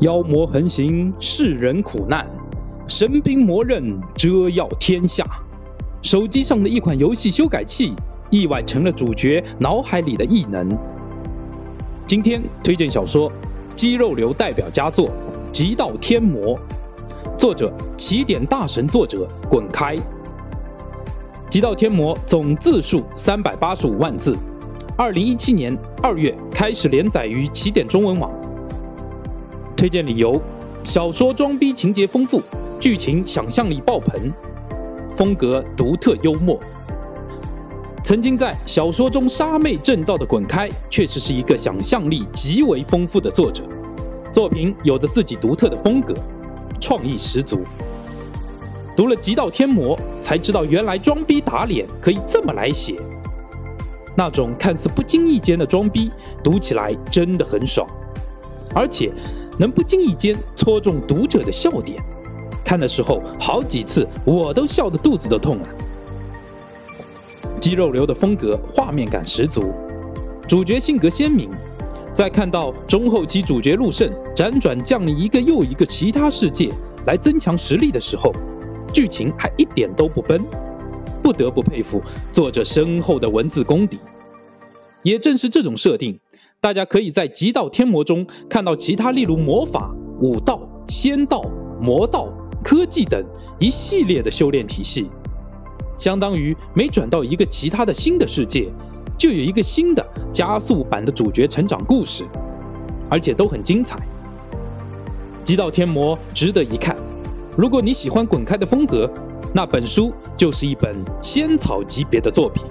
妖魔横行，世人苦难，神兵魔刃遮耀天下。手机上的一款游戏修改器，意外成了主角脑海里的异能。今天推荐小说《肌肉流》代表佳作《极道天魔》，作者起点大神作者滚开。《极道天魔》总字数三百八十五万字，二零一七年二月开始连载于起点中文网。推荐理由：小说装逼情节丰富，剧情想象力爆棚，风格独特幽默。曾经在小说中杀妹正道的滚开，确实是一个想象力极为丰富的作者，作品有着自己独特的风格，创意十足。读了《极道天魔》，才知道原来装逼打脸可以这么来写，那种看似不经意间的装逼，读起来真的很爽，而且。能不经意间戳中读者的笑点，看的时候好几次我都笑得肚子都痛了。肌肉流的风格画面感十足，主角性格鲜明。在看到中后期主角陆胜辗转降临一个又一个其他世界来增强实力的时候，剧情还一点都不崩，不得不佩服作者深厚的文字功底。也正是这种设定。大家可以在《极道天魔》中看到其他，例如魔法、武道、仙道、魔道、科技等一系列的修炼体系，相当于每转到一个其他的新的世界，就有一个新的加速版的主角成长故事，而且都很精彩。《极道天魔》值得一看，如果你喜欢滚开的风格，那本书就是一本仙草级别的作品。